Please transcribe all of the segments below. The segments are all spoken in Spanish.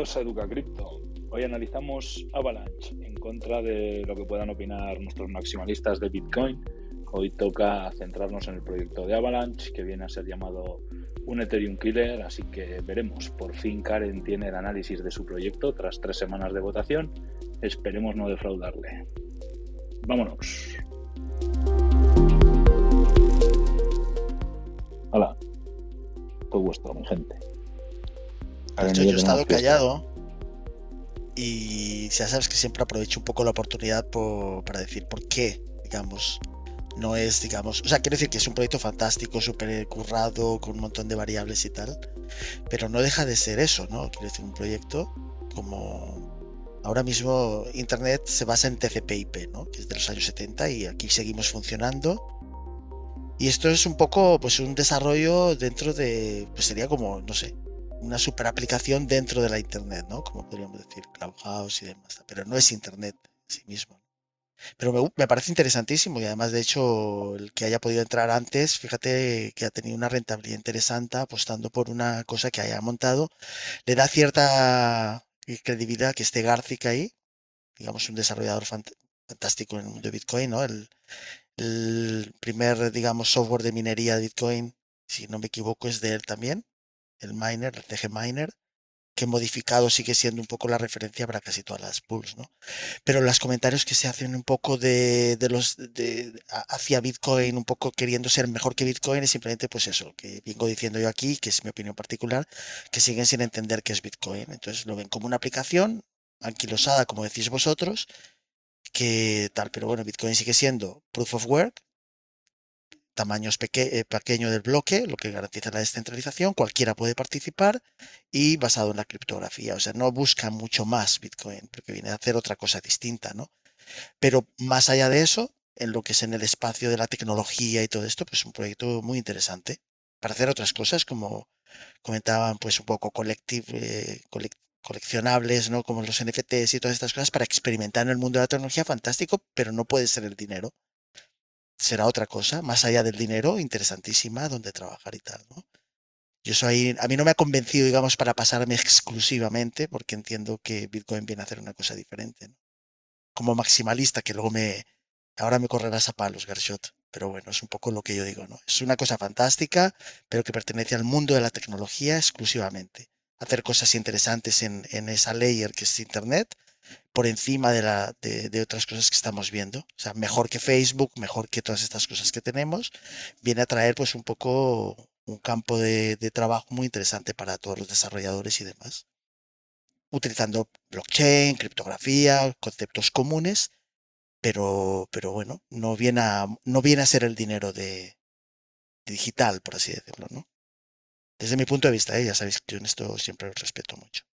Bienvenidos a Educa Cripto. Hoy analizamos Avalanche en contra de lo que puedan opinar nuestros maximalistas de Bitcoin. Hoy toca centrarnos en el proyecto de Avalanche, que viene a ser llamado un Ethereum Killer, así que veremos. Por fin Karen tiene el análisis de su proyecto tras tres semanas de votación. Esperemos no defraudarle. Vámonos. Hola, todo vuestro, mi gente. Yo he estado callado y ya sabes que siempre aprovecho un poco la oportunidad para decir por qué, digamos, no es, digamos, o sea, quiero decir que es un proyecto fantástico, súper currado, con un montón de variables y tal, pero no deja de ser eso, ¿no? Quiero decir, un proyecto como... Ahora mismo Internet se basa en TCP/IP, ¿no? Que es de los años 70 y aquí seguimos funcionando. Y esto es un poco, pues, un desarrollo dentro de, pues sería como, no sé, una super aplicación dentro de la Internet, ¿no? Como podríamos decir, Clubhouse y demás. Pero no es Internet en sí mismo. Pero me, parece interesantísimo y además, de hecho, el que haya podido entrar antes, fíjate que ha tenido una rentabilidad interesante apostando por una cosa que haya montado. Le da cierta credibilidad que esté Garcic ahí, digamos, un desarrollador fantástico en el mundo de Bitcoin, ¿no? El, el primer, digamos, software de minería de Bitcoin, si no me equivoco, es de él también, el miner, el TG Miner que modificado sigue siendo un poco la referencia para casi todas las pools, ¿no? Pero los comentarios que se hacen un poco de, los de, hacia Bitcoin, un poco queriendo ser mejor que Bitcoin, es simplemente pues eso, que vengo diciendo yo aquí, que es mi opinión particular, que siguen sin entender qué es Bitcoin. Entonces lo ven como una aplicación anquilosada, como decís vosotros, que tal, pero bueno, Bitcoin sigue siendo proof of work, tamaños eh, pequeño del bloque, lo que garantiza la descentralización, cualquiera puede participar y basado en la criptografía. O sea, no busca mucho más Bitcoin, porque viene a hacer otra cosa distinta, ¿no? Pero más allá de eso, en lo que es en el espacio de la tecnología y todo esto, pues un proyecto muy interesante para hacer otras cosas, como comentaban, pues un poco eh, coleccionables, ¿no? Como los NFTs y todas estas cosas para experimentar en el mundo de la tecnología, fantástico, pero no puede ser el dinero será otra cosa, más allá del dinero, interesantísima, donde trabajar y tal, ¿no? Yo soy, a mí no me ha convencido, digamos, para pasarme exclusivamente, porque entiendo que Bitcoin viene a hacer una cosa diferente. Como maximalista, que luego me, ahora me correrás a palos, Garshot, pero bueno, es un poco lo que yo digo, ¿no? Es una cosa fantástica, pero que pertenece al mundo de la tecnología exclusivamente. Hacer cosas interesantes en, en esa layer que es Internet, por encima de, la, de, otras cosas que estamos viendo. O sea, mejor que Facebook, mejor que todas estas cosas que tenemos, viene a traer pues un poco un campo de, trabajo muy interesante para todos los desarrolladores y demás. Utilizando blockchain, criptografía, conceptos comunes, pero, pero bueno, no viene, a, no viene a ser el dinero de, digital, por así decirlo, ¿no? Desde mi punto de vista, ¿eh? ya sabéis que yo en esto siempre respeto mucho.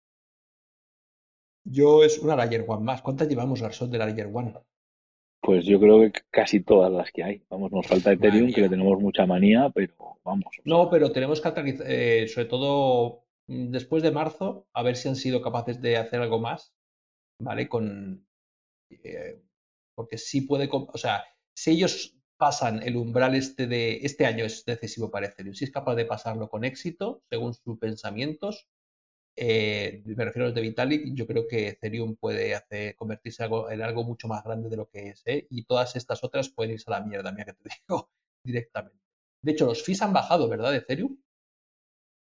Yo es una Layer One más. ¿Cuántas llevamos, Garzón, de la Layer One? Pues yo creo que casi todas las que hay. Vamos, nos falta Ethereum, que le tenemos mucha manía, pero vamos. No, pero tenemos que actualizar, eh, sobre todo mm, después de marzo, a ver si han sido capaces de hacer algo más, ¿vale? Con. Eh, porque sí puede. O sea, si ellos pasan el umbral este de. Este año es decisivo para Ethereum. Si es capaz de pasarlo con éxito, según sus pensamientos, eh, me refiero a los de Vitalik, yo creo que Ethereum puede hacer, convertirse en algo mucho más grande de lo que es, ¿eh? y todas estas otras pueden irse a la mierda, mira que te digo directamente. De hecho, los fees han bajado, ¿verdad, de Ethereum?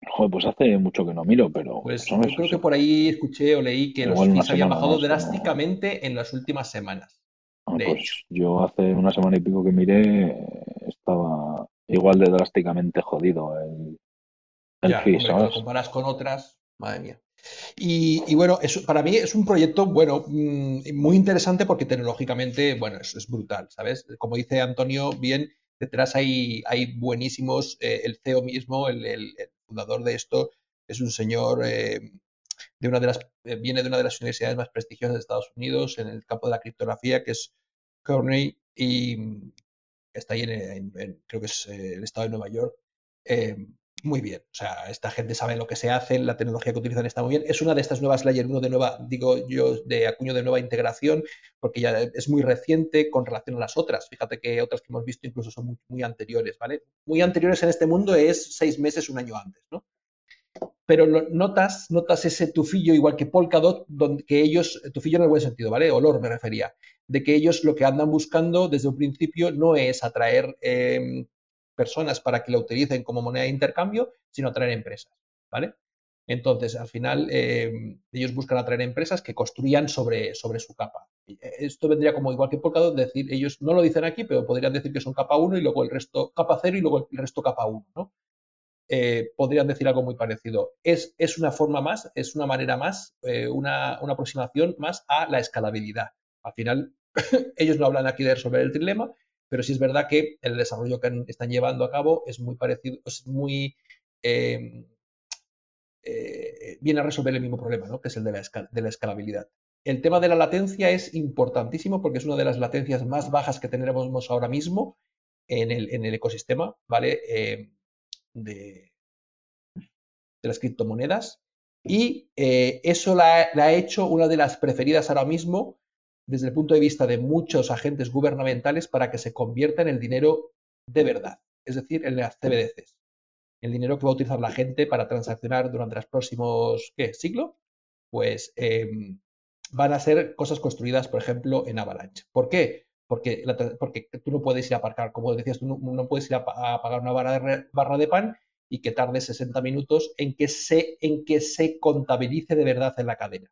Joder, pues hace mucho que no miro, pero. Pues yo creo que por ahí escuché o leí que los fees habían bajado drásticamente en las últimas semanas. Ah, pues yo hace una semana y pico que miré, estaba igual de drásticamente jodido el, el fee, ¿sabes? comparas con otras, Madre mía. Y, bueno, para mí es un proyecto, bueno, mm, muy interesante porque tecnológicamente, bueno, es, brutal, ¿sabes? Como dice Antonio, bien, detrás hay, hay buenísimos, eh, el CEO mismo, el, fundador de esto, es un señor eh, de una de las, eh, viene de una de las universidades más prestigiosas de Estados Unidos en el campo de la criptografía, que es Cornell, y está ahí en, creo que es el estado de Nueva York muy bien. O sea, esta gente sabe lo que se hace, la tecnología que utilizan está muy bien. Es una de estas nuevas Layer 1 de nueva, digo yo, de acuño de nueva integración, porque ya es muy reciente con relación a las otras. Fíjate que otras que hemos visto incluso son muy, anteriores, ¿vale? Muy anteriores en este mundo es seis meses, un año antes, ¿no? pero notas, notas ese tufillo igual que Polkadot, donde que ellos, tufillo en el buen sentido, ¿vale? Olor me refería, de que ellos lo que andan buscando desde un principio no es atraer em, personas para que la utilicen como moneda de intercambio, sino atraer empresas, ¿vale? Entonces, al final, em, ellos buscan atraer empresas que construyan sobre, sobre su capa. Eh, esto vendría como igual que Polkadot, decir, ellos no lo dicen aquí, pero podrían decir que son capa 1 y luego el resto capa 0 y luego el resto capa 1, ¿no? Eh, podrían decir algo muy parecido. Es, es, una forma más, es una manera más, eh, una, una, aproximación más a la escalabilidad. Al final, ellos no hablan aquí de resolver el trilema, pero sí es verdad que el desarrollo que están llevando a cabo es muy parecido, es muy... Em, eh, viene a resolver el mismo problema, ¿no? que es el de la, de la escalabilidad. El tema de la latencia es importantísimo porque es una de las latencias más bajas que tenemos ahora mismo en el, en el ecosistema, ¿vale? Em, de, las criptomonedas y eh, eso la, ha hecho una de las preferidas ahora mismo desde el punto de vista de muchos agentes gubernamentales para que se convierta en el dinero de verdad, es decir, en las CBDCs. El dinero que va a utilizar la gente para transaccionar durante los próximos ¿qué, siglo, pues em, van a ser cosas construidas, por ejemplo, en Avalanche. ¿Por qué? porque, porque tú no puedes ir a aparcar, como decías, tú no, puedes ir a, pagar una barra de, barra de, pan y que tarde 60 minutos en que, se, en que se contabilice de verdad en la cadena.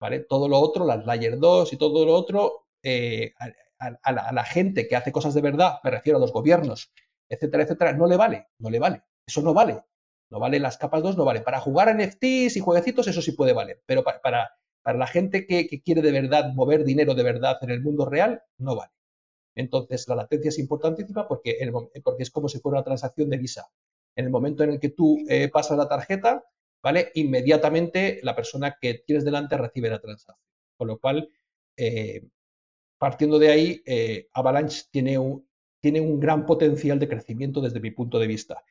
¿Vale? Todo lo otro, las Layer 2 y todo lo otro, eh, a, la, gente que hace cosas de verdad, me refiero a los gobiernos, etcétera, etcétera, no le vale, no le vale. Eso no vale. No vale las capas 2, no vale. Para jugar a NFTs y jueguecitos, eso sí puede valer. Pero para, para la gente que, quiere de verdad mover dinero de verdad en el mundo real, no vale. Entonces, la latencia es importantísima porque, porque es como si fuera una transacción de visa. En el momento en el que tú eh, pasas la tarjeta, ¿vale? Inmediatamente la persona que tienes delante recibe la transacción. Con lo cual, eh, partiendo de ahí, eh, Avalanche tiene un, tiene un gran potencial de crecimiento desde mi punto de vista.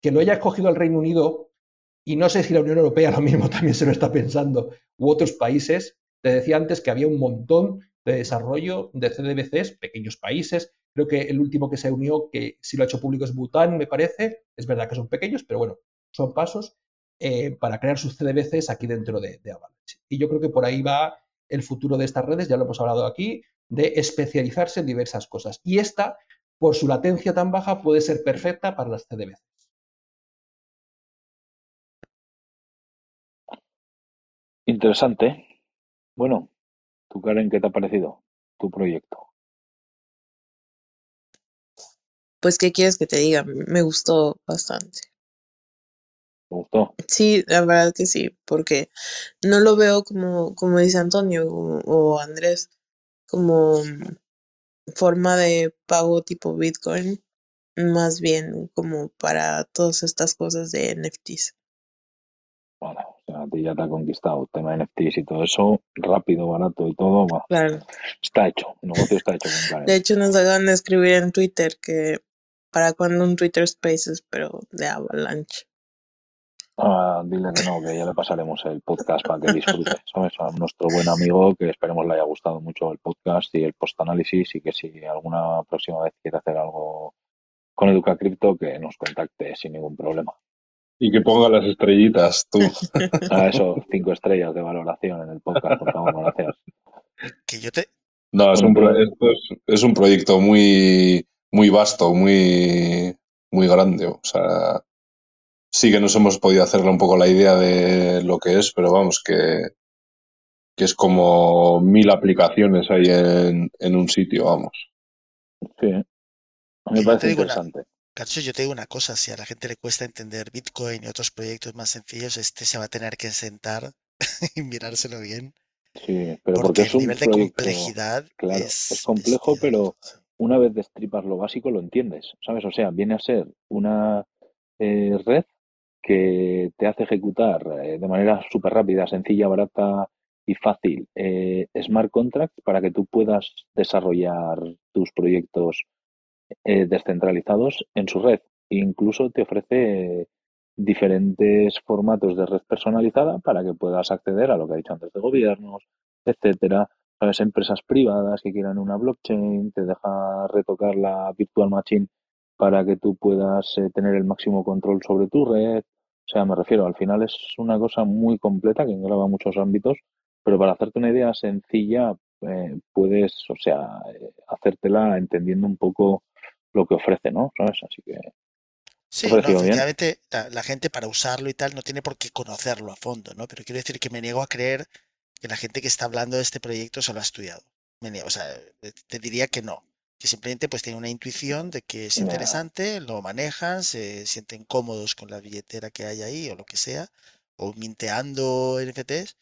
Que lo haya escogido el Reino Unido y no sé si la Unión Europea lo mismo también se lo está pensando, u otros países. Te decía antes que había un montón de desarrollo de CDBCs, pequeños países. Creo que el último que se unió, que si lo ha hecho público es Bután, me parece. Es verdad que son pequeños, pero bueno, son pasos eh, para crear sus CDBCs aquí dentro de, de Avalanche. Y yo creo que por ahí va el futuro de estas redes, ya lo hemos hablado aquí, de especializarse en diversas cosas. Y esta, por su latencia tan baja, puede ser perfecta para las CDBCs. Interesante. Bueno, tú Karen, ¿qué te ha parecido tu proyecto? Pues, ¿qué quieres que te diga? Me gustó bastante. ¿Te gustó? Sí, la verdad que sí, porque no lo veo como, como dice Antonio o, o Andrés, como forma de pago tipo Bitcoin, más bien como para todas estas cosas de NFTs. Bueno, o sea, a ti ya te ha conquistado el tema de NFTs y todo eso, rápido, barato y todo, claro. está hecho, el negocio está hecho. Con de hecho, nos acaban de escribir en Twitter que para cuando un Twitter Spaces, pero de Avalanche. Ah, dile que no, que ya le pasaremos el podcast para que disfrute, ¿sabes? A nuestro buen amigo, que esperemos le haya gustado mucho el podcast y el post-análisis y que si alguna próxima vez quiere hacer algo con Educa Crypto, que nos contacte sin ningún problema. Y que ponga las estrellitas, tú. A ah, eso, cinco estrellas de valoración en el podcast, por favor, gracias. Que yo te... No, es un, es, un proyecto muy, muy vasto, muy, muy grande. O sea, sí que nos hemos podido hacerle un poco la idea de lo que es, pero vamos, que, que es como mil aplicaciones ahí en, en un sitio, vamos. Sí, a mí me parece interesante yo te digo una cosa, si a la gente le cuesta entender Bitcoin y otros proyectos más sencillos, este se va a tener que sentar y mirárselo bien. Sí, pero porque, es el nivel de complejidad claro, es, complejo, pero una vez destripas lo básico lo entiendes, ¿sabes? O sea, viene a ser una eh, red que te hace ejecutar eh, de manera súper rápida, sencilla, barata y fácil eh, smart contracts para que tú puedas desarrollar tus proyectos eh, descentralizados en su red. Incluso te ofrece diferentes formatos de red personalizada para que puedas acceder a lo que ha dicho antes de gobiernos, etcétera, a las empresas privadas que quieran una blockchain, te deja retocar la virtual machine para que tú puedas eh, tener el máximo control sobre tu red. O sea, me refiero, al final es una cosa muy completa que engloba muchos ámbitos, pero para hacerte una idea sencilla, eh, puedes, o sea, eh, hacértela entendiendo un poco lo que ofrece, ¿no? ¿Sabes? Así que. Sí, no, efectivamente, la, gente para usarlo y tal no tiene por qué conocerlo a fondo, ¿no? Pero quiero decir que me niego a creer que la gente que está hablando de este proyecto se lo ha estudiado. Me niego, o sea, te diría que no que simplemente pues tienen una intuición de que es interesante, lo manejan, se sienten cómodos con la billetera que hay ahí o lo que sea, o minteando NFTs,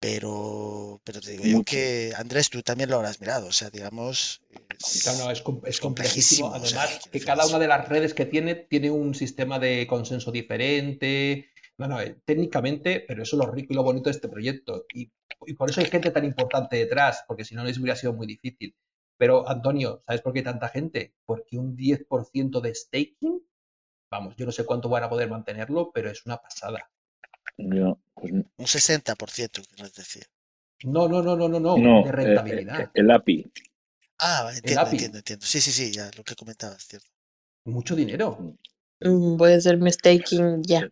pero, pero te digo yo que, Andrés, tú también lo habrás mirado, o sea, digamos... Es, no, es, es complejísimo. Además, que cada una de las redes que tiene tiene un sistema de consenso diferente. No, no, eh, técnicamente, pero eso es lo rico y lo bonito de este proyecto. Y, y por eso hay gente tan importante detrás, porque si no les hubiera sido muy difícil. Pero, Antonio, ¿sabes por qué tanta gente? Porque un 10% de staking, vamos, yo no sé cuánto van a poder mantenerlo, pero es una pasada. Pues un 60%, quieres decir. No, no, no, no, no, no, de eh, rentabilidad. Eh, el API. Ah, entiendo, entiendo, entiendo. Sí, sí, sí, ya lo que comentabas, cierto. Mucho dinero. Voy a hacer mi staking ya.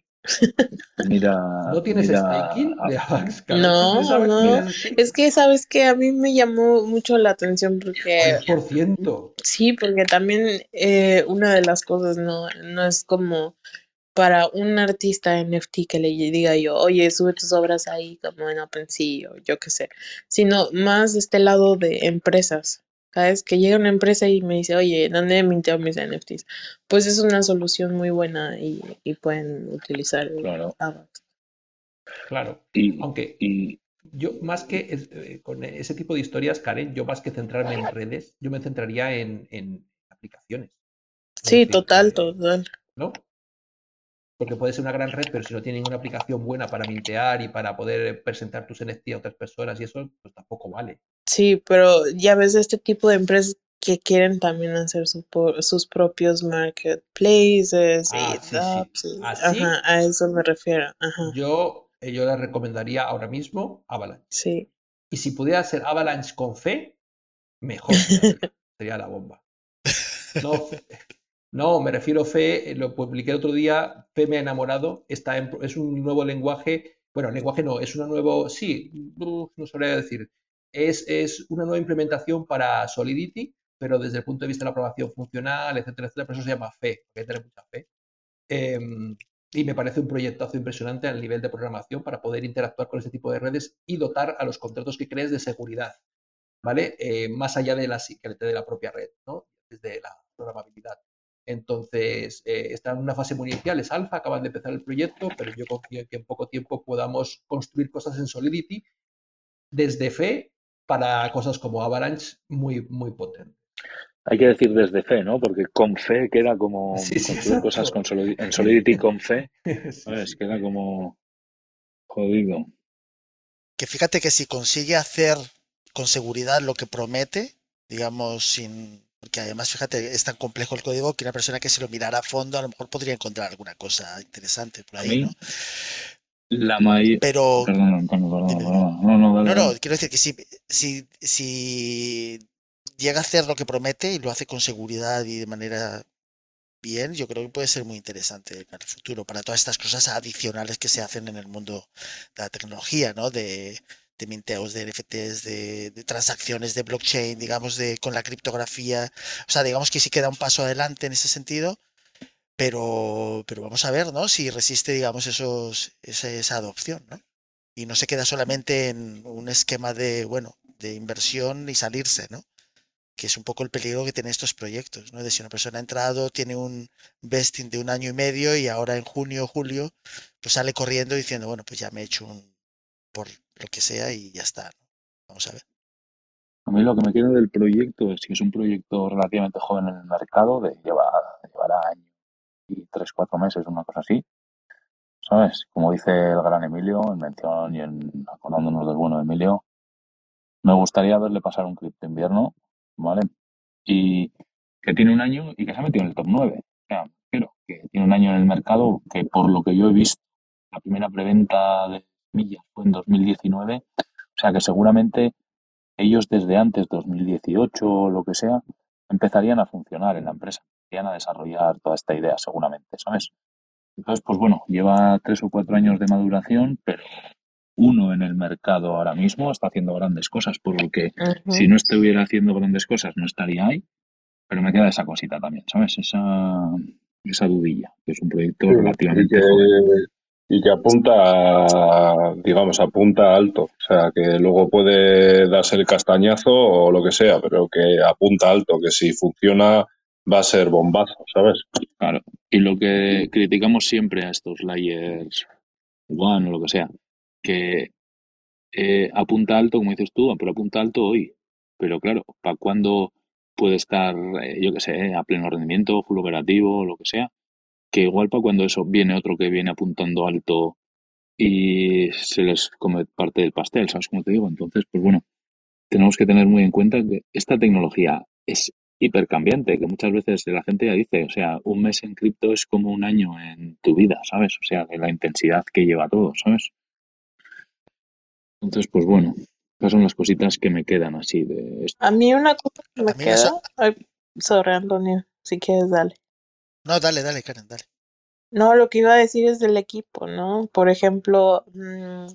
Mira. ¿No tienes staking de Avax? No, no. Es que sabes que a mí me llamó mucho la atención porque. Por ciento. Sí, porque también eh, una de las cosas no, no es como para un artista NFT que le diga yo, oye, sube tus obras ahí como en OpenSea o yo qué sé, sino más este lado de empresas. ¿Sabes? Que llega una empresa y me dice, oye, ¿dónde minteo mis NFTs? Pues es una solución muy buena y, pueden utilizar claro. Claro. Y, Aunque y... yo más que eh, con ese tipo de historias, Karen, yo más que centrarme en redes, yo me centraría en, en aplicaciones. Sí, total, total. ¿No? Porque puede ser una gran red, pero si no tiene ninguna aplicación buena para mintear y para poder presentar tus NFT a otras personas y eso, pues tampoco vale. Sí, pero ya ves este tipo de empresas que quieren también hacer sus propios marketplaces y ah, Ajá, a eso me refiero. Yo, eh, yo le recomendaría ahora mismo Avalanche. Sí. Y si pudiera ser Avalanche con fe, mejor. sería la bomba. No, no, me refiero a fe, eh, lo publiqué el otro día, fe me ha enamorado, está es un nuevo lenguaje, bueno, lenguaje no, es una nuevo, sí, no sabría decir, es, una nueva implementación para Solidity, pero desde el punto de vista de la aprobación funcional, etcétera, etcétera, por eso se llama fe, porque hay que tener mucha fe. Em, y me parece un proyectazo impresionante al nivel de programación para poder interactuar con este tipo de redes y dotar a los contratos que crees de seguridad, ¿vale? Eh, más allá de la, de la propia red, ¿no? Desde la programabilidad. Entonces, eh, está en una fase muy inicial, es alfa, acaban de empezar el proyecto, pero yo confío en que en poco tiempo podamos construir cosas en Solidity desde fe para cosas como Avalanche muy, muy potente. Hay que decir desde fe, ¿no? Porque con fe queda como construir cosas con en Solidity con fe. ¿sabes? Queda como jodido. Que fíjate que si consigue hacer con seguridad lo que promete, digamos, sin porque además, fíjate, es tan complejo el código que una persona que se lo mirara a fondo a lo mejor podría encontrar alguna cosa interesante por ahí, ¿no? La mayoría. Pero. Perdón, No, no, no, no, quiero decir que si, si, si llega a hacer lo que promete y lo hace con seguridad y de manera bien, yo creo que puede ser muy interesante para el futuro, para todas estas cosas adicionales que se hacen en el mundo de la tecnología, ¿no? De, de minteos, de NFTs, de, de, transacciones de blockchain, digamos, de con la criptografía. O sea, digamos que sí queda un paso adelante en ese sentido pero, pero vamos a ver, ¿no? Si resiste, digamos, esos, esa, adopción, ¿no? Y no se queda solamente en un esquema de, bueno, de inversión y salirse, ¿no? Que es un poco el peligro que tienen estos proyectos, ¿no? De si una persona ha entrado, tiene un vesting de un año y medio y ahora en junio o julio, pues sale corriendo diciendo, bueno, pues ya me he hecho un por lo que sea y ya está, ¿no? Vamos a ver. A mí lo que me queda del proyecto es que es un proyecto relativamente joven en el mercado, de llevar, llevará años tres, cuatro meses, una cosa así. ¿Sabes? Como dice el gran Emilio, en mención y en acordándonos del bueno de Emilio, me gustaría verle pasar un cripto invierno, ¿vale? Y que tiene un año y que se ha metido en el top 9. O sea, pero que tiene un año en el mercado que por lo que yo he visto, la primera preventa de millas fue en 2019. O sea que seguramente ellos desde antes, 2018 o lo que sea, empezarían a funcionar en la empresa a desarrollar toda esta idea, seguramente, ¿sabes? Entonces, pues bueno, lleva tres o cuatro años de maduración, pero uno en el mercado ahora mismo está haciendo grandes cosas, por lo que si no estuviera haciendo grandes cosas no estaría ahí, pero me queda esa cosita también, ¿sabes? Esa, esa dudilla, que es un proyecto relativamente y que apunta, digamos, apunta alto. O sea, que luego puede darse el castañazo o lo que sea, pero que apunta alto, que si funciona va a ser bombazo, ¿sabes? Claro. Y lo que criticamos siempre a estos layers one o lo que sea, que eh, apunta alto, como dices tú, pero apunta alto hoy. Pero claro, ¿para cuándo puede estar, eh, yo qué sé, a pleno rendimiento, full operativo, lo que sea? que igual para cuando eso viene otro que viene apuntando alto y se les come parte del pastel, ¿sabes cómo te digo? Entonces, pues bueno, tenemos que tener muy en cuenta que esta tecnología es hipercambiante, que muchas veces la gente ya dice, o sea, un mes en cripto es como un año en tu vida, ¿sabes? O sea, de la intensidad que lleva todo, ¿sabes? Entonces, pues bueno, esas son las cositas que me quedan así de A mí una cosa que me queda sobre Antonio, si quieres, dale. No, dale, dale, Karen, dale. No, lo que iba a decir es del equipo, ¿no? Por ejemplo, mm,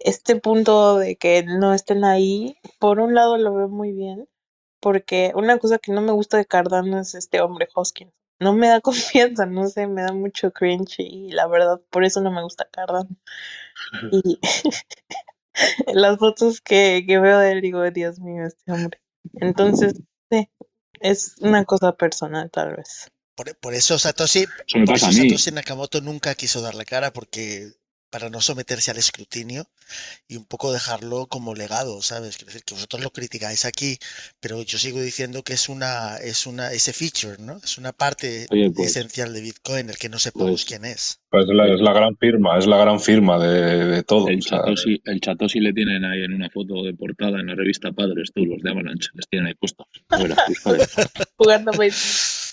este punto de que no estén ahí, por un lado lo veo muy bien, porque una cosa que no me gusta de Cardano es este hombre Hoskins. No me da confianza, no sé, me da mucho cringe y la verdad, por eso no me gusta Cardano. Y las fotos que, que veo de él digo, Dios mío, este hombre. Entonces, sí, es una cosa personal tal vez. Por, eso Satoshi, por eso Satoshi Nakamoto nunca quiso darle cara porque para no someterse al escrutinio y un poco dejarlo como legado, ¿sabes? Quiero decir que vosotros lo criticáis aquí, pero yo sigo diciendo que es una, es una, ese feature, ¿no? Es una parte pues esencial de Bitcoin, el que no sepamos pues quién es. Pues la, es la gran firma, es la gran firma de, todo. El Chatoshi, el le tienen ahí en una foto de portada en la revista Padres, tú, los de Avalanche, les tienen ahí puestos. Jugando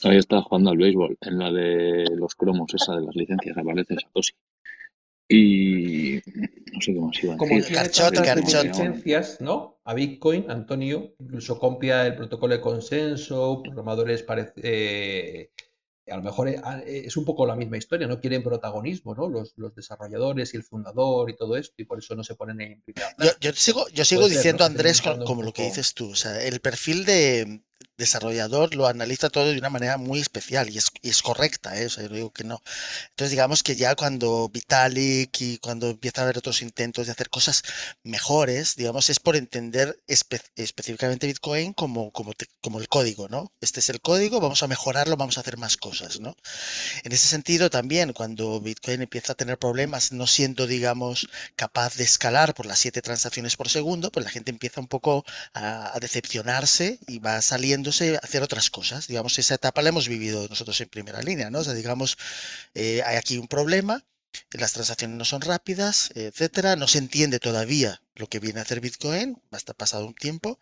Ahí está jugando al béisbol, en la de los cromos, esa de las licencias, aparece Satoshi. Y no sé qué más iba a Como decir. licencias, ¿no? A Bitcoin, Antonio, incluso copia el protocolo de consenso, programadores parece, eh, a lo mejor eh, ah, es un poco la misma historia, no quieren protagonismo, ¿no? Los, desarrolladores y el fundador y todo esto, y por eso no se ponen en primera Yo, sigo, yo sigo diciendo, Andrés, como, lo que dices tú, o sea, el perfil de, desarrollador lo analiza todo de una manera muy especial y es, es correcta, ¿eh? yo digo que no. Entonces digamos que ya cuando Vitalik y cuando empieza a haber otros intentos de hacer cosas mejores, digamos, es por entender específicamente Bitcoin como, como, como el código, ¿no? Este es el código, vamos a mejorarlo, vamos a hacer más cosas, ¿no? En ese sentido también, cuando Bitcoin empieza a tener problemas, no siendo, digamos, capaz de escalar por las siete transacciones por segundo, pues la gente empieza un poco a, a decepcionarse y va saliendo hacer otras cosas. Digamos, esa etapa la hemos vivido nosotros en primera línea, ¿no? O digamos, eh, hay aquí un problema, las transacciones no son rápidas, etcétera, no se entiende todavía lo que viene a hacer Bitcoin, hasta pasado un tiempo,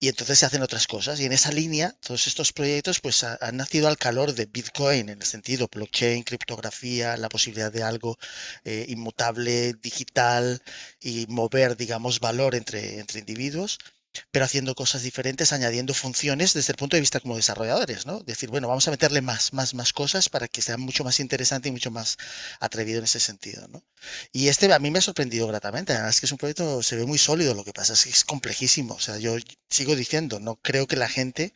y entonces se hacen otras cosas. Y en esa línea, todos estos proyectos pues han nacido al calor de Bitcoin, en el sentido blockchain, criptografía, la posibilidad de algo eh, inmutable, digital y mover, digamos, valor entre, entre individuos pero haciendo cosas diferentes, añadiendo funciones desde el punto de vista como desarrolladores, ¿no? Decir, bueno, vamos a meterle más, más, más cosas para que sea mucho más interesante y mucho más atrevido en ese sentido, ¿no? Y este a mí me ha sorprendido gratamente, además que es un proyecto, se ve muy sólido, lo que pasa es que es complejísimo, o sea, yo sigo diciendo, no creo que la gente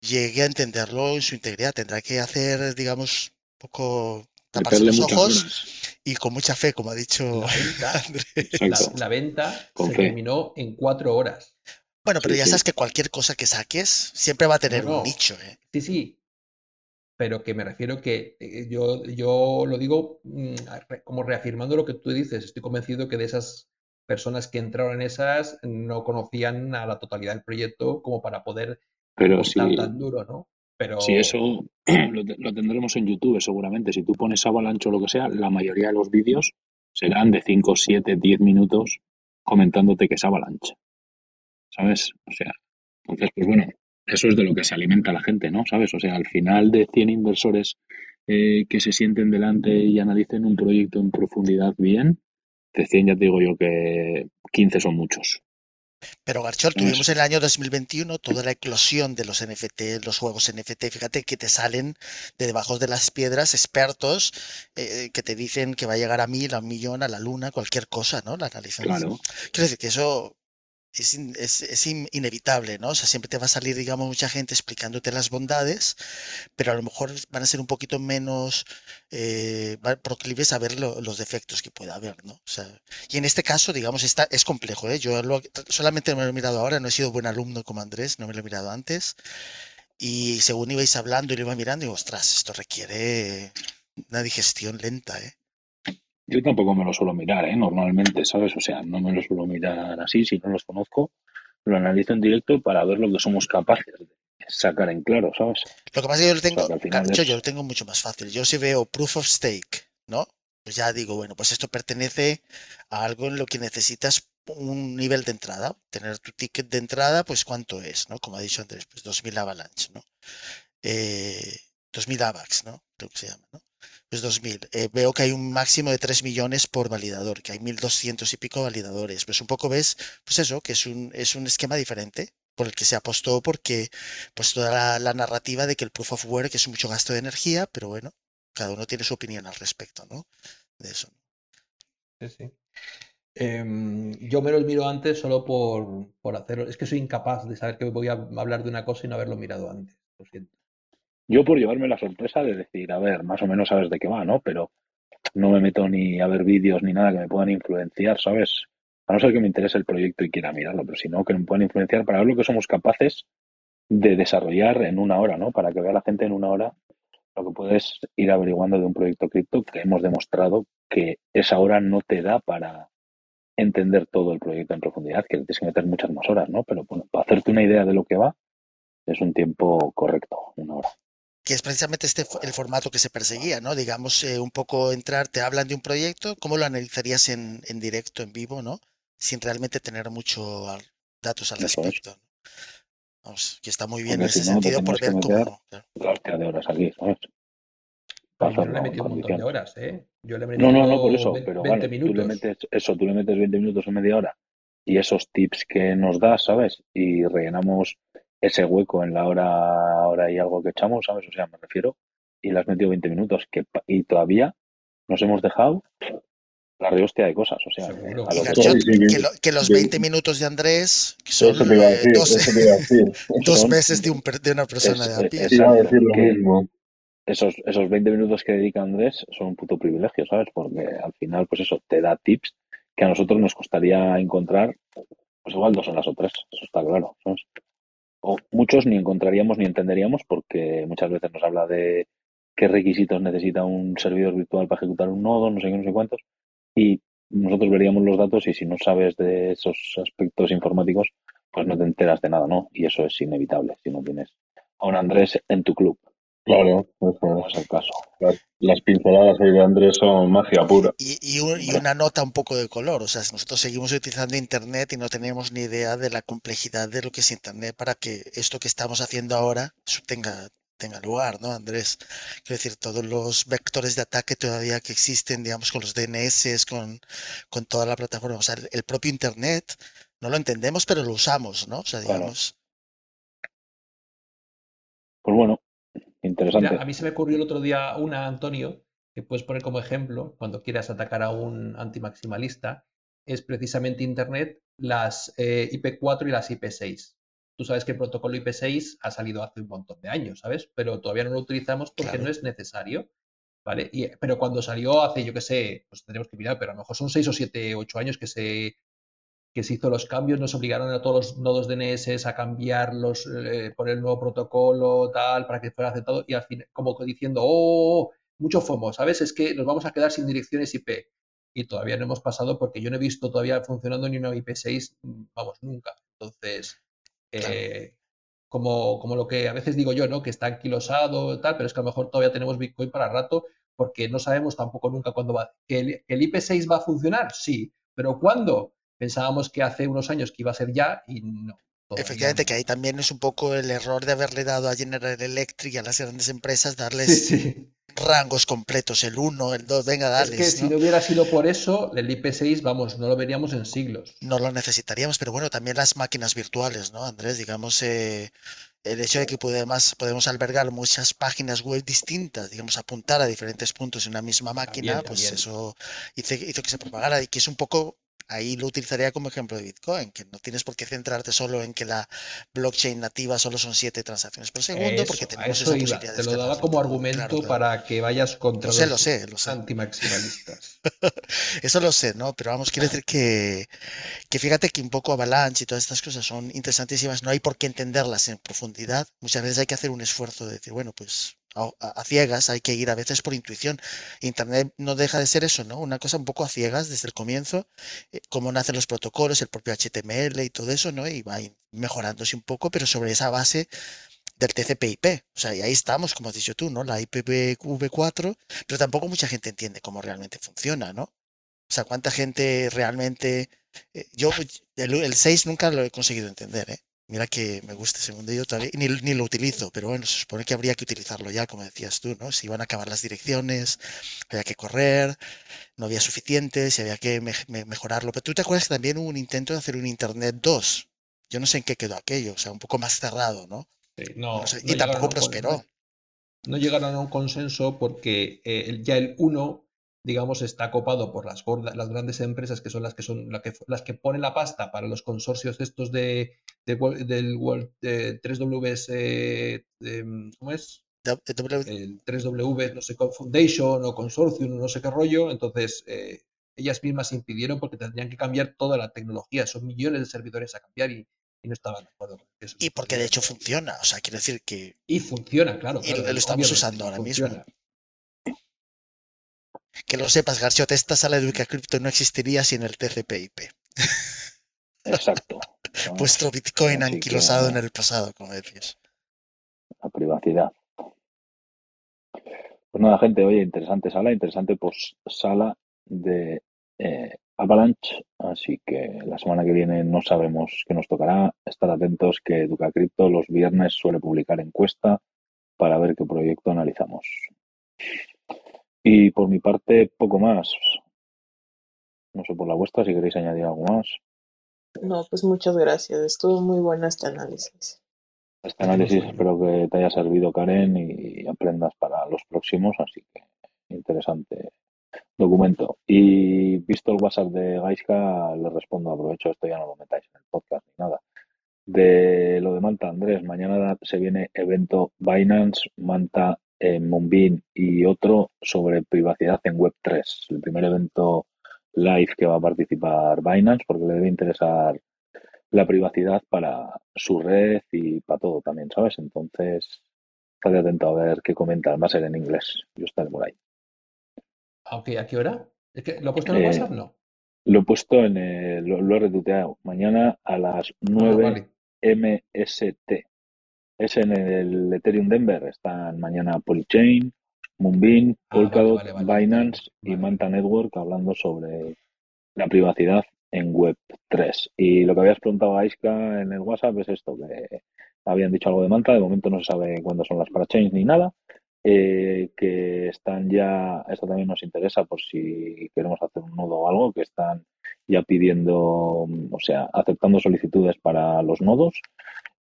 llegue a entenderlo en su integridad, tendrá que hacer, digamos, un poco taparse los ojos y con mucha fe, como ha dicho la venta, se terminó en cuatro horas. Bueno, pero ya sabes que cualquier cosa que saques siempre va a tener un nicho. ¿eh? Sí, sí. Pero que me refiero que eh, yo, yo lo digo mm, como reafirmando lo que tú dices. Estoy convencido que de esas personas que entraron en esas no conocían a la totalidad del proyecto como para poder pero sí, tan duro, ¿no? Pero... Eso lo, lo, tendremos en YouTube seguramente. Si tú pones Avalanche o lo que sea, la mayoría de los vídeos serán de 5, 7, 10 minutos comentándote que es Avalanche. ¿sabes? O sea, entonces, pues bueno, eso es de lo que se alimenta la gente, ¿no? ¿Sabes? O sea, al final de 100 inversores eh, que se sienten delante y analicen un proyecto en profundidad bien, de 100 ya te digo yo que 15 son muchos. Pero Garchol, tuvimos en el año 2021 toda la eclosión de los NFT, los juegos NFT. Fíjate que te salen de debajo de las piedras expertos eh, que te dicen que va a llegar a mil, a un millón, a la luna, cualquier cosa, ¿no? La analizan. Claro. Quiero decir que eso es, es, inevitable, ¿no? O sea, siempre te va a salir, digamos, mucha gente explicándote las bondades, pero a lo mejor van a ser un poquito menos eh, proclives a ver los defectos que pueda haber, ¿no? O sea, y en este caso, digamos, está, es complejo, ¿eh? Yo solamente me lo he mirado ahora, no he sido buen alumno como Andrés, no me lo he mirado antes. Y según ibais hablando y lo iba mirando, digo, ostras, esto requiere una digestión lenta, ¿eh? Yo tampoco me lo suelo mirar, ¿eh? Normalmente, ¿sabes? O sea, no me lo suelo mirar así, si no los conozco, lo analizo en directo para ver lo que somos capaces de sacar en claro, ¿sabes? Lo que pasa es que yo lo tengo, yo, lo tengo mucho más fácil. Yo si veo proof of stake, ¿no? Pues ya digo, bueno, pues esto pertenece a algo en lo que necesitas un nivel de entrada. Tener tu ticket de entrada, pues cuánto es, ¿no? Como ha dicho antes, pues 2000 Avalanche, ¿no? Eh, 2000 AVAX, ¿no? Creo que se llama, ¿no? Pues 2000. Eh, veo que hay un máximo de 3 millones por validador, que hay 1200 y pico validadores. Pues un poco ves, pues eso, que es un, es un esquema diferente por el que se apostó porque pues toda la, narrativa de que el proof of work es mucho gasto de energía, pero bueno, cada uno tiene su opinión al respecto, ¿no? De eso. Sí, sí. Em, yo me lo miro antes solo por, por hacerlo. Es que soy incapaz de saber que voy a hablar de una cosa y no haberlo mirado antes. Lo siento. Yo por llevarme la sorpresa de decir, a ver, más o menos sabes de qué va, ¿no? Pero no me meto ni a ver vídeos ni nada que me puedan influenciar, ¿sabes? A no ser que me interese el proyecto y quiera mirarlo, pero si no, que me puedan influenciar para ver lo que somos capaces de desarrollar en una hora, ¿no? Para que vea la gente en una hora lo que puedes ir averiguando de un proyecto cripto que hemos demostrado que esa hora no te da para entender todo el proyecto en profundidad, que tienes que meter muchas más horas, ¿no? Pero bueno, para hacerte una idea de lo que va, es un tiempo correcto, una hora que es precisamente este el formato que se perseguía, ¿no? Digamos, eh, un poco entrar, te hablan de un proyecto, ¿cómo lo analizarías en, en directo, en vivo, ¿no? Sin realmente tener mucho datos al respecto. Vamos, que está muy bien en ese sentido por ver cómo... Claro. de horas aquí, ¿sabes? yo le he metido un montón de horas, ¿eh? Yo le he metido no, no, no, por eso, pero 20 minutos. tú le metes eso, tú le metes 20 minutos o media hora y esos tips que nos das, ¿sabes? Y rellenamos ese hueco en la hora, hora y algo que echamos, ¿sabes? O sea, me refiero, y le has metido 20 minutos, que, y todavía nos hemos dejado la rehostia de cosas, o sea, que, los 20 minutos de Andrés son dos, meses de, un, de, una persona de a pie. esos, esos 20 minutos que dedica Andrés son un puto privilegio, ¿sabes? Porque al final, pues eso, te da tips que a nosotros nos costaría encontrar, pues igual dos horas o tres, eso está claro, ¿sabes? O muchos ni encontraríamos ni entenderíamos porque muchas veces nos habla de qué requisitos necesita un servidor virtual para ejecutar un nodo, no sé qué, no sé cuántos, y nosotros veríamos los datos y si no sabes de esos aspectos informáticos, pues no te enteras de nada, ¿no? Y eso es inevitable si no tienes a un Andrés en tu club. Claro, eso es el caso. Las, pinceladas de Andrés son magia pura. Y, una nota un poco de color. O sea, nosotros seguimos utilizando Internet y no tenemos ni idea de la complejidad de lo que es Internet para que esto que estamos haciendo ahora tenga, tenga lugar, ¿no, Andrés? Quiero decir, todos los vectores de ataque todavía que existen, digamos, con los DNS, con, con toda la plataforma. O sea, el propio Internet no lo entendemos, pero lo usamos, ¿no? O sea, digamos. Pues bueno, Interesante. a mí se me ocurrió el otro día una, Antonio, que puedes poner como ejemplo cuando quieras atacar a un antimaximalista, es precisamente Internet, las eh, IP4 y las IP6. Tú sabes que el protocolo IP6 ha salido hace un montón de años, ¿sabes? Pero todavía no lo utilizamos porque no es necesario. ¿Vale? Y, pero cuando salió hace, yo qué sé, pues tendremos que mirar, pero a lo mejor son 6 o 7, 8 años que se que se hizo los cambios, nos obligaron a todos los nodos DNS a cambiarlos, eh, por el nuevo protocolo, tal, para que fuera aceptado, y al fin, como diciendo, oh, mucho FOMO, ¿sabes? Es que nos vamos a quedar sin direcciones IP. Y todavía no hemos pasado porque yo no he visto todavía funcionando ni una IP6, vamos, nunca. Entonces, eh, como, como lo que a veces digo yo, ¿no? Que está anquilosado, tal, pero es que a lo mejor todavía tenemos Bitcoin para rato porque no sabemos tampoco nunca cuándo va. ¿Que el, el IP6 va a funcionar? Sí, pero ¿cuándo? Pensábamos que hace unos años que iba a ser ya y no. Efectivamente, que ahí también es un poco el error de haberle dado a General Electric y a las grandes empresas darles rangos completos, el 1, el 2, venga, dale. Es que si no hubiera sido por eso, el IP6, vamos, no lo veríamos en siglos. No lo necesitaríamos, pero bueno, también las máquinas virtuales, ¿no, Andrés? Digamos, eh, el hecho de que podemos, podemos albergar muchas páginas web distintas, digamos, apuntar a diferentes puntos en una misma máquina, pues eso hizo, hizo, que se propagara y que es un poco ahí lo utilizaría como ejemplo de Bitcoin, que no tienes por qué centrarte solo en que la blockchain nativa solo son siete transacciones por segundo, porque tenemos esa posibilidad Te lo daba como argumento para que vayas contra lo sé, los lo sé, lo sé. antimaximalistas. Eso lo sé, ¿no? Pero vamos, quiere decir que, que fíjate que un poco Avalanche y todas estas cosas son interesantísimas, no hay por qué entenderlas en profundidad. Muchas veces hay que hacer un esfuerzo de decir, bueno, pues a, ciegas, hay que ir a veces por intuición. Internet no deja de ser eso, ¿no? Una cosa un poco a ciegas desde el comienzo, eh, cómo nacen los protocolos, el propio HTML y todo eso, ¿no? Y va mejorándose un poco, pero sobre esa base del TCP/IP. O sea, y ahí estamos, como has dicho tú, ¿no? La IPv4, pero tampoco mucha gente entiende cómo realmente funciona, ¿no? O sea, cuánta gente realmente... Eh, yo el, el 6 nunca lo he conseguido entender, ¿eh? Mira que me gusta ese mundillo todavía, ni, ni lo utilizo, pero bueno, se supone que habría que utilizarlo ya, como decías tú, ¿no? Si iban a acabar las direcciones, había que correr, no había suficiente, si había que mejorarlo. Pero tú te acuerdas que también hubo un intento de hacer un Internet 2. Yo no sé en qué quedó aquello, o sea, un poco más cerrado, ¿no? no, y tampoco prosperó. No, llegaron a un consenso porque eh, ya el 1 digamos, está copado por las, las grandes empresas que son las que son que, las que ponen la pasta para los consorcios estos de, del World 3W ¿cómo es? El 3W, no sé, Foundation o Consortium, no sé qué rollo. Entonces, eh, ellas mismas impidieron porque tendrían que cambiar toda la tecnología. Son millones de servidores a cambiar y, no estaban de acuerdo con eso. Y porque de hecho funciona, o sea, quiero decir que... Y funciona, claro. y lo, estamos usando ahora mismo. Que lo sepas, Garchot, esta sala de Cripto no existiría sin el TCP/IP. Exacto. Vuestro Bitcoin anquilosado en el pasado, como decís. La privacidad. Pues nada, gente, oye, interesante sala, interesante pues sala de eh, Avalanche, así que la semana que viene no sabemos qué nos tocará. Estar atentos que Educa Cripto los viernes suele publicar encuesta para ver qué proyecto analizamos. Y por mi parte, poco más. No sé por la vuestra, si queréis añadir algo más. No, pues muchas gracias. Estuvo muy buena este análisis. Este análisis espero que te haya servido, Karen, y aprendas para los próximos, así que interesante documento. Y visto el WhatsApp de Gaiska, le respondo, aprovecho, esto ya no lo metáis en el podcast ni nada. De lo de Manta, Andrés, mañana se viene evento Binance, Manta en Moonbeam y otro sobre privacidad en Web3. El primer evento live que va a participar Binance porque le debe interesar la privacidad para su red y para todo también, ¿sabes? Entonces, estate atento a ver qué comenta. Va a ser en inglés. Yo estaré por ahí. Ah, ok, ¿a qué hora? ¿Lo he puesto en el eh, WhatsApp? No. Lo he puesto en el, lo, he retuiteado. Mañana a las 9 ah, MST. Es en el Ethereum Denver. Están mañana Polychain, Moonbeam, ah, Polkadot, Binance y Manta Network hablando sobre la privacidad en Web3. Y lo que habías preguntado a Iska en el WhatsApp es esto, que habían dicho algo de Manta, de momento no se sabe cuándo son las parachains ni nada, eh, que están ya, esto también nos interesa por si queremos hacer un nodo o algo, que están ya pidiendo, o sea, aceptando solicitudes para los nodos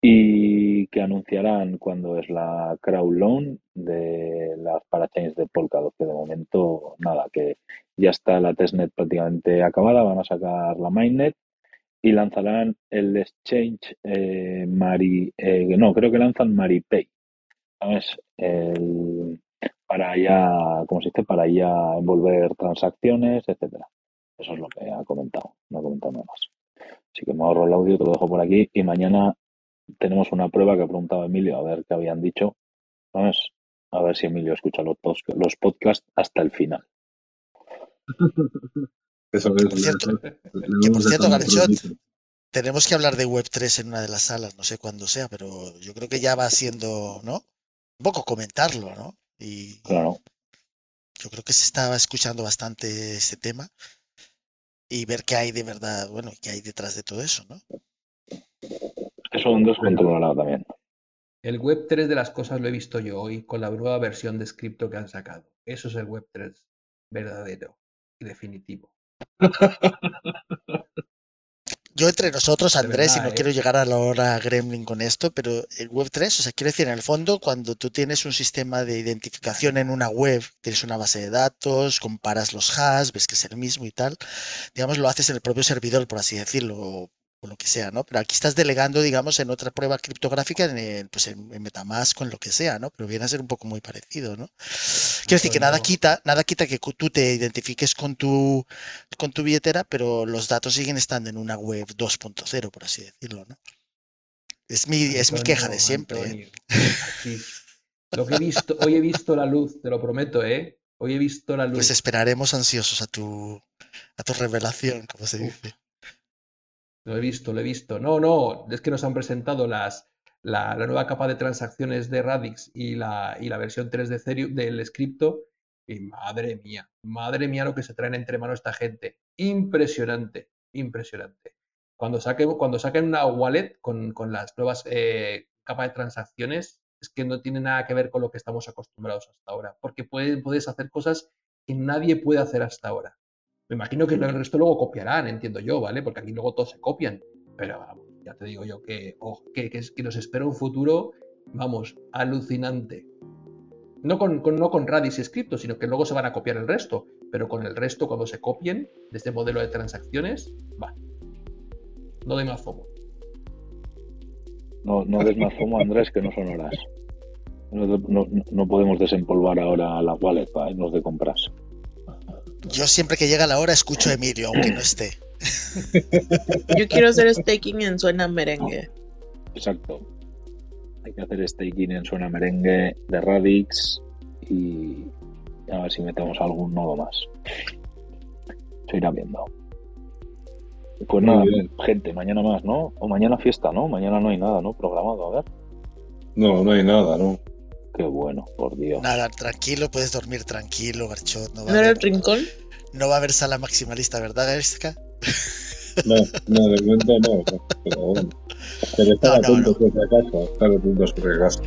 y que anunciarán cuando es la crowd loan de las parachains de Polkadot, que de momento nada, que ya está la testnet prácticamente acabada, van a sacar la mainnet y lanzarán el exchange eh, Mari, eh, no, creo que lanzan MariPay, ¿sabes? para ya, como se dice, para ya envolver transacciones, etcétera. Eso es lo que ha comentado, no ha comentado nada más. Así que me ahorro el audio, te lo dejo por aquí y mañana tenemos una prueba que ha preguntado Emilio a ver qué habían dicho. ¿Sabes? A ver si Emilio escucha los, los podcasts hasta el final. Eso es, por cierto, que por cierto Garchot, tenemos que hablar de Web3 en una de las salas, no sé cuándo sea, pero yo creo que ya va siendo, ¿no? Un poco comentarlo, ¿no? Y claro. yo creo que se estaba escuchando bastante este tema y ver qué hay de verdad, bueno, qué hay detrás de todo eso, ¿no? Eso un descontrolado también. El Web 3 de las cosas lo he visto yo hoy con la nueva versión de Scripto que han sacado. Eso es el Web 3 verdadero y definitivo. Yo entre nosotros, Andrés, y no ¿eh? quiero llegar a la hora gremlin con esto, pero el Web3, o sea, quiero decir, en el fondo, cuando tú tienes un sistema de identificación en una web, tienes una base de datos, comparas los hash, ves que es el mismo y tal, digamos, lo haces en el propio servidor, por así decirlo, o lo que sea, ¿no? Pero aquí estás delegando, digamos, en otra prueba criptográfica, en, pues en, Metamask o en lo que sea, ¿no? Pero viene a ser un poco muy parecido, ¿no? Quiero decir que nada quita, nada quita que tú te identifiques con tu, con tu billetera, pero los datos siguen estando en una web 2.0, por así decirlo, ¿no? Es mi, es mi queja de siempre. ¿eh? Lo que he visto, hoy he visto la luz, te lo prometo, ¿eh? Hoy he visto la pues luz. Pues esperaremos ansiosos a tu, a tu revelación, como se dice. Lo he visto, lo he visto. No, no, es que nos han presentado las, la, nueva capa de transacciones de Radix y la, y la versión 3 de Ethereum, del scripto. Y madre mía, madre mía lo que se traen entre manos esta gente. Impresionante, impresionante. Cuando saquen, cuando saquen una wallet con, las nuevas eh, capas de transacciones, es que no tiene nada que ver con lo que estamos acostumbrados hasta ahora. Porque puedes hacer cosas que nadie puede hacer hasta ahora. Me imagino que el resto luego copiarán, entiendo yo, ¿vale? Porque aquí luego todos se copian. Pero ya te digo yo que, que, nos espera un futuro, vamos, alucinante. No con, no con Radix y Scripto, sino que luego se van a copiar el resto. Pero con el resto, cuando se copien de este modelo de transacciones, va. No doy más FOMO. No, no des más FOMO, Andrés, que no son horas. No, podemos desempolvar ahora la wallet para irnos de compras. Yo siempre que llega la hora escucho a Emilio, aunque no esté. Yo quiero hacer staking en Suena Merengue. Exacto. Hay que hacer staking en Suena Merengue de Radix y a ver si metemos algún nodo más. Se irá viendo. Pues nada, gente, mañana más, ¿no? O mañana fiesta, ¿no? Mañana no hay nada, ¿no? Programado, a ver. No, no hay nada, ¿no? Qué bueno, por Dios. Nada, tranquilo, puedes dormir tranquilo, Garchot. No, era el rincón? No va a haber sala maximalista, ¿verdad, Jessica? No, no, de momento no, pero bueno. Pero estar no, atentos no, no. por si acaso, estar atentos por si acaso.